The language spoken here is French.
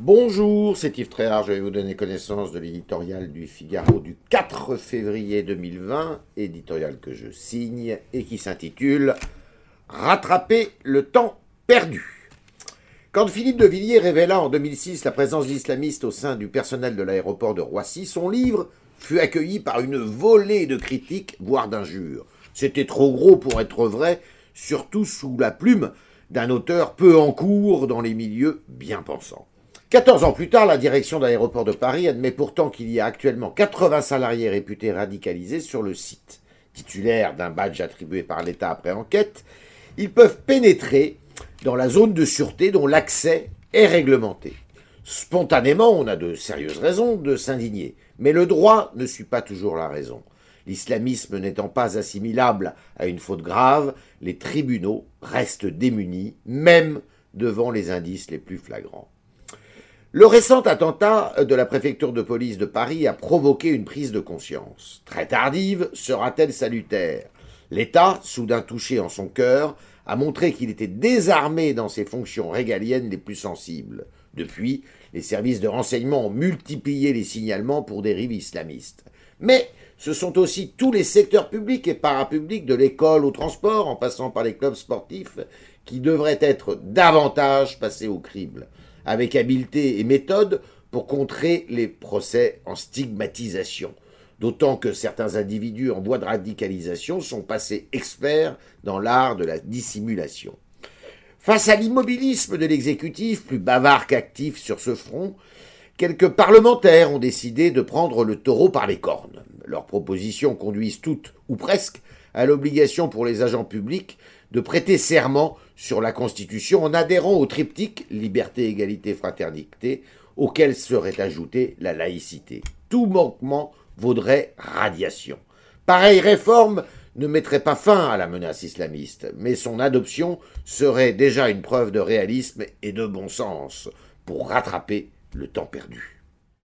Bonjour, c'est Yves Tréhard. Je vais vous donner connaissance de l'éditorial du Figaro du 4 février 2020, éditorial que je signe et qui s'intitule Rattraper le temps perdu. Quand Philippe de Villiers révéla en 2006 la présence d'islamistes au sein du personnel de l'aéroport de Roissy, son livre fut accueilli par une volée de critiques, voire d'injures. C'était trop gros pour être vrai, surtout sous la plume d'un auteur peu en cours dans les milieux bien pensants. 14 ans plus tard, la direction d'aéroport de Paris admet pourtant qu'il y a actuellement 80 salariés réputés radicalisés sur le site. Titulaires d'un badge attribué par l'État après enquête, ils peuvent pénétrer dans la zone de sûreté dont l'accès est réglementé. Spontanément, on a de sérieuses raisons de s'indigner, mais le droit ne suit pas toujours la raison. L'islamisme n'étant pas assimilable à une faute grave, les tribunaux restent démunis, même devant les indices les plus flagrants. Le récent attentat de la préfecture de police de Paris a provoqué une prise de conscience. Très tardive sera-t-elle salutaire? L'État, soudain touché en son cœur, a montré qu'il était désarmé dans ses fonctions régaliennes les plus sensibles. Depuis, les services de renseignement ont multiplié les signalements pour dérives islamistes. Mais ce sont aussi tous les secteurs publics et parapublics, de l'école au transport, en passant par les clubs sportifs, qui devraient être davantage passés au crible avec habileté et méthode pour contrer les procès en stigmatisation, d'autant que certains individus en voie de radicalisation sont passés experts dans l'art de la dissimulation. Face à l'immobilisme de l'exécutif, plus bavard qu'actif sur ce front, quelques parlementaires ont décidé de prendre le taureau par les cornes. Leurs propositions conduisent toutes, ou presque, à l'obligation pour les agents publics de prêter serment sur la Constitution en adhérant au triptyque liberté, égalité, fraternité, auquel serait ajoutée la laïcité. Tout manquement vaudrait radiation. Pareille réforme ne mettrait pas fin à la menace islamiste, mais son adoption serait déjà une preuve de réalisme et de bon sens pour rattraper le temps perdu.